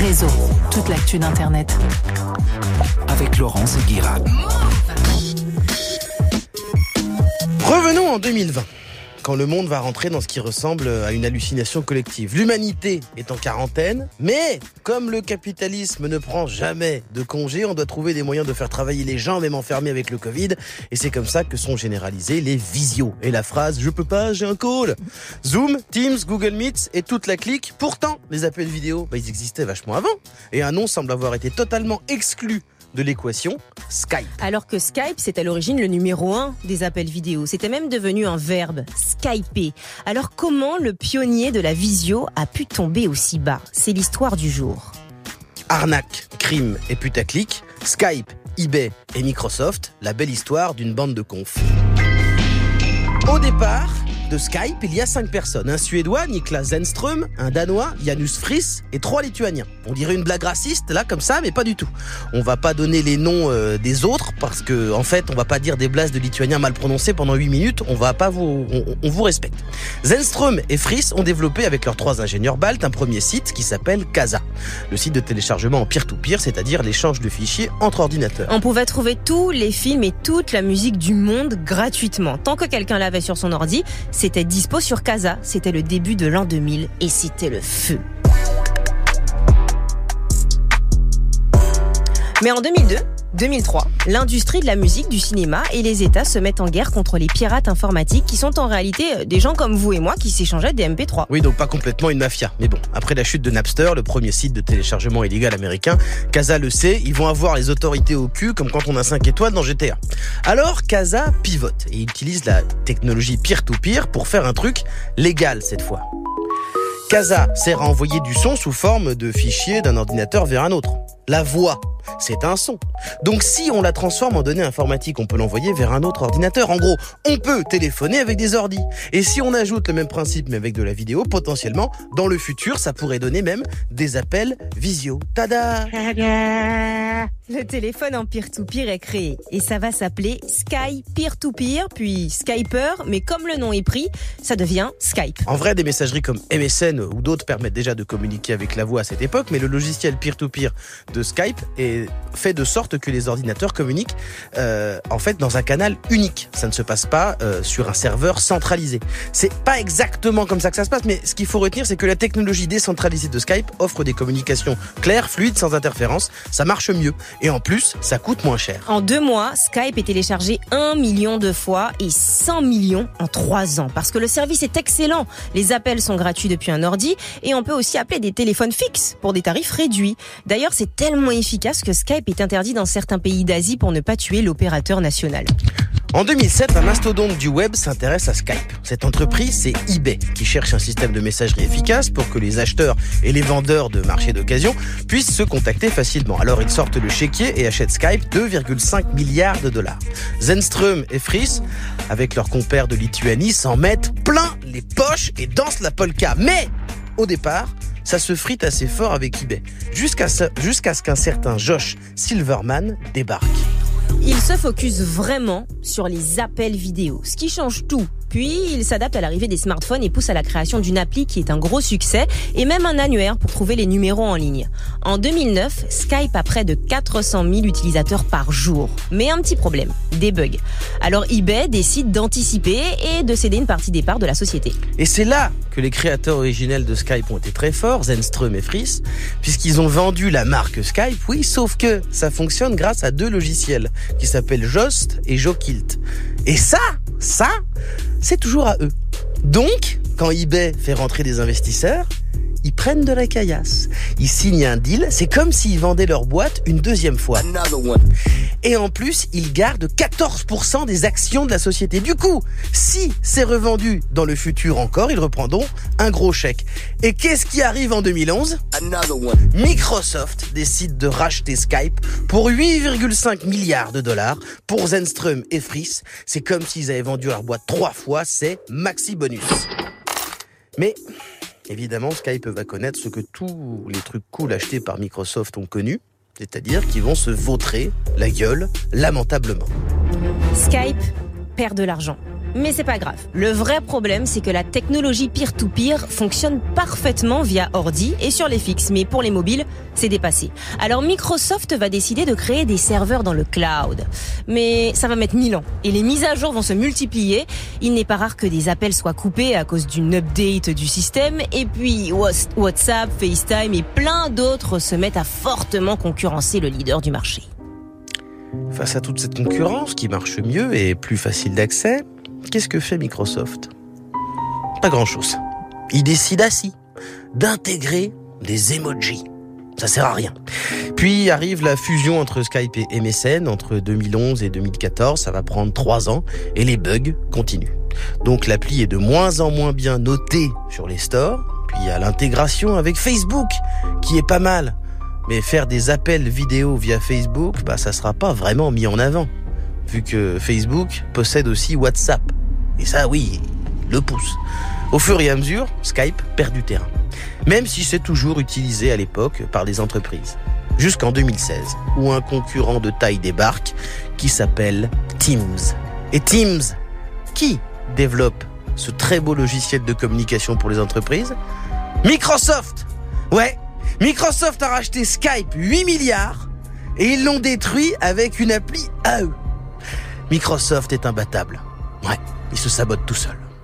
Réseau, toute l'actu d'Internet. Avec Laurence et Guirard. Revenons en 2020 quand le monde va rentrer dans ce qui ressemble à une hallucination collective. L'humanité est en quarantaine, mais comme le capitalisme ne prend jamais de congé, on doit trouver des moyens de faire travailler les gens, même enfermés avec le Covid. Et c'est comme ça que sont généralisés les visios. Et la phrase je peux pas, j'ai un call. Zoom, Teams, Google Meets et toute la clique. Pourtant, les appels vidéo, bah, ils existaient vachement avant. Et un nom semble avoir été totalement exclu de l'équation Skype. Alors que Skype, c'est à l'origine le numéro un des appels vidéo. C'était même devenu un verbe, Skyper. Alors comment le pionnier de la visio a pu tomber aussi bas? C'est l'histoire du jour. Arnaque, crime et putaclic, Skype, eBay et Microsoft, la belle histoire d'une bande de confs. Au départ, de Skype, il y a cinq personnes. Un Suédois, Niklas Zenström, un Danois, Janus Friis et trois Lituaniens. On dirait une blague raciste, là, comme ça, mais pas du tout. On va pas donner les noms euh, des autres parce que, en fait, on va pas dire des blases de Lituaniens mal prononcées pendant 8 minutes. On va pas vous, on, vous respecte. Zenström et Friis ont développé avec leurs trois ingénieurs baltes un premier site qui s'appelle Casa. Le site de téléchargement en peer-to-peer, cest c'est-à-dire l'échange de fichiers entre ordinateurs. On pouvait trouver tous les films et toute la musique du monde gratuitement. Tant que quelqu'un l'avait sur son ordi, c'était dispo sur Casa. C'était le début de l'an 2000 et c'était le feu. Mais en 2002, 2003, l'industrie de la musique, du cinéma et les États se mettent en guerre contre les pirates informatiques qui sont en réalité euh, des gens comme vous et moi qui s'échangeaient des MP3. Oui, donc pas complètement une mafia. Mais bon, après la chute de Napster, le premier site de téléchargement illégal américain, Casa le sait, ils vont avoir les autorités au cul comme quand on a 5 étoiles dans GTA. Alors Casa pivote et utilise la technologie peer-to-peer -peer pour faire un truc légal cette fois. Casa sert à envoyer du son sous forme de fichier d'un ordinateur vers un autre. La voix c'est un son. Donc si on la transforme en données informatiques, on peut l'envoyer vers un autre ordinateur. En gros, on peut téléphoner avec des ordis. Et si on ajoute le même principe mais avec de la vidéo, potentiellement, dans le futur, ça pourrait donner même des appels visio. Tada Le téléphone en peer-to-peer est créé et ça va s'appeler Sky Peer-to-Peer, puis Skyper, mais comme le nom est pris, ça devient Skype. En vrai, des messageries comme MSN ou d'autres permettent déjà de communiquer avec la voix à cette époque, mais le logiciel peer-to-peer de Skype est fait de sorte que les ordinateurs communiquent euh, en fait dans un canal unique. Ça ne se passe pas euh, sur un serveur centralisé. C'est pas exactement comme ça que ça se passe, mais ce qu'il faut retenir, c'est que la technologie décentralisée de Skype offre des communications claires, fluides, sans interférence. Ça marche mieux et en plus, ça coûte moins cher. En deux mois, Skype est téléchargé un million de fois et 100 millions en trois ans parce que le service est excellent. Les appels sont gratuits depuis un ordi et on peut aussi appeler des téléphones fixes pour des tarifs réduits. D'ailleurs, c'est tellement efficace que Skype est interdit dans certains pays d'Asie pour ne pas tuer l'opérateur national. En 2007, un mastodonte du web s'intéresse à Skype. Cette entreprise, c'est eBay, qui cherche un système de messagerie efficace pour que les acheteurs et les vendeurs de marchés d'occasion puissent se contacter facilement. Alors ils sortent le chéquier et achètent Skype 2,5 milliards de dollars. Zenström et Fries, avec leurs compères de Lituanie, s'en mettent plein les poches et dansent la polka. Mais, au départ, ça se frite assez fort avec eBay, jusqu'à ce qu'un certain Josh Silverman débarque. Il se focus vraiment sur les appels vidéo, ce qui change tout puis, il s'adapte à l'arrivée des smartphones et pousse à la création d'une appli qui est un gros succès et même un annuaire pour trouver les numéros en ligne. En 2009, Skype a près de 400 000 utilisateurs par jour. Mais un petit problème, des bugs. Alors eBay décide d'anticiper et de céder une partie des parts de la société. Et c'est là que les créateurs originels de Skype ont été très forts, Zenström et Fries, puisqu'ils ont vendu la marque Skype, oui, sauf que ça fonctionne grâce à deux logiciels qui s'appellent Jost et Jokilt. Et ça, ça, c'est toujours à eux. Donc, quand eBay fait rentrer des investisseurs, ils prennent de la caillasse. Ils signent un deal, c'est comme s'ils vendaient leur boîte une deuxième fois. Et en plus, ils gardent 14% des actions de la société. Du coup, si c'est revendu dans le futur encore, ils reprendront un gros chèque. Et qu'est-ce qui arrive en 2011 Microsoft décide de racheter Skype pour 8,5 milliards de dollars pour Zenström et Fries. C'est comme s'ils avaient vendu leur boîte trois fois, c'est maxi bonus. Mais évidemment, Skype va connaître ce que tous les trucs cool achetés par Microsoft ont connu, c'est-à-dire qu'ils vont se vautrer la gueule lamentablement. Skype perd de l'argent. Mais c'est pas grave. Le vrai problème, c'est que la technologie peer-to-peer fonctionne parfaitement via ordi et sur les fixes. Mais pour les mobiles, c'est dépassé. Alors Microsoft va décider de créer des serveurs dans le cloud. Mais ça va mettre mille ans. Et les mises à jour vont se multiplier. Il n'est pas rare que des appels soient coupés à cause d'une update du système. Et puis WhatsApp, FaceTime et plein d'autres se mettent à fortement concurrencer le leader du marché. Face à toute cette concurrence qui marche mieux et plus facile d'accès, qu'est-ce que fait Microsoft? Pas grand-chose. Il décide assis d'intégrer des emojis. Ça sert à rien. Puis arrive la fusion entre Skype et MSN entre 2011 et 2014. Ça va prendre trois ans et les bugs continuent. Donc l'appli est de moins en moins bien notée sur les stores. Puis il y a l'intégration avec Facebook qui est pas mal. Mais faire des appels vidéo via Facebook, bah, ça sera pas vraiment mis en avant. Vu que Facebook possède aussi WhatsApp. Et ça, oui, le pousse. Au fur et à mesure, Skype perd du terrain. Même si c'est toujours utilisé à l'époque par les entreprises. Jusqu'en 2016, où un concurrent de taille débarque qui s'appelle Teams. Et Teams, qui développe ce très beau logiciel de communication pour les entreprises? Microsoft Ouais, Microsoft a racheté Skype 8 milliards et ils l'ont détruit avec une appli à eux. Microsoft est imbattable. Ouais, il se sabote tout seul.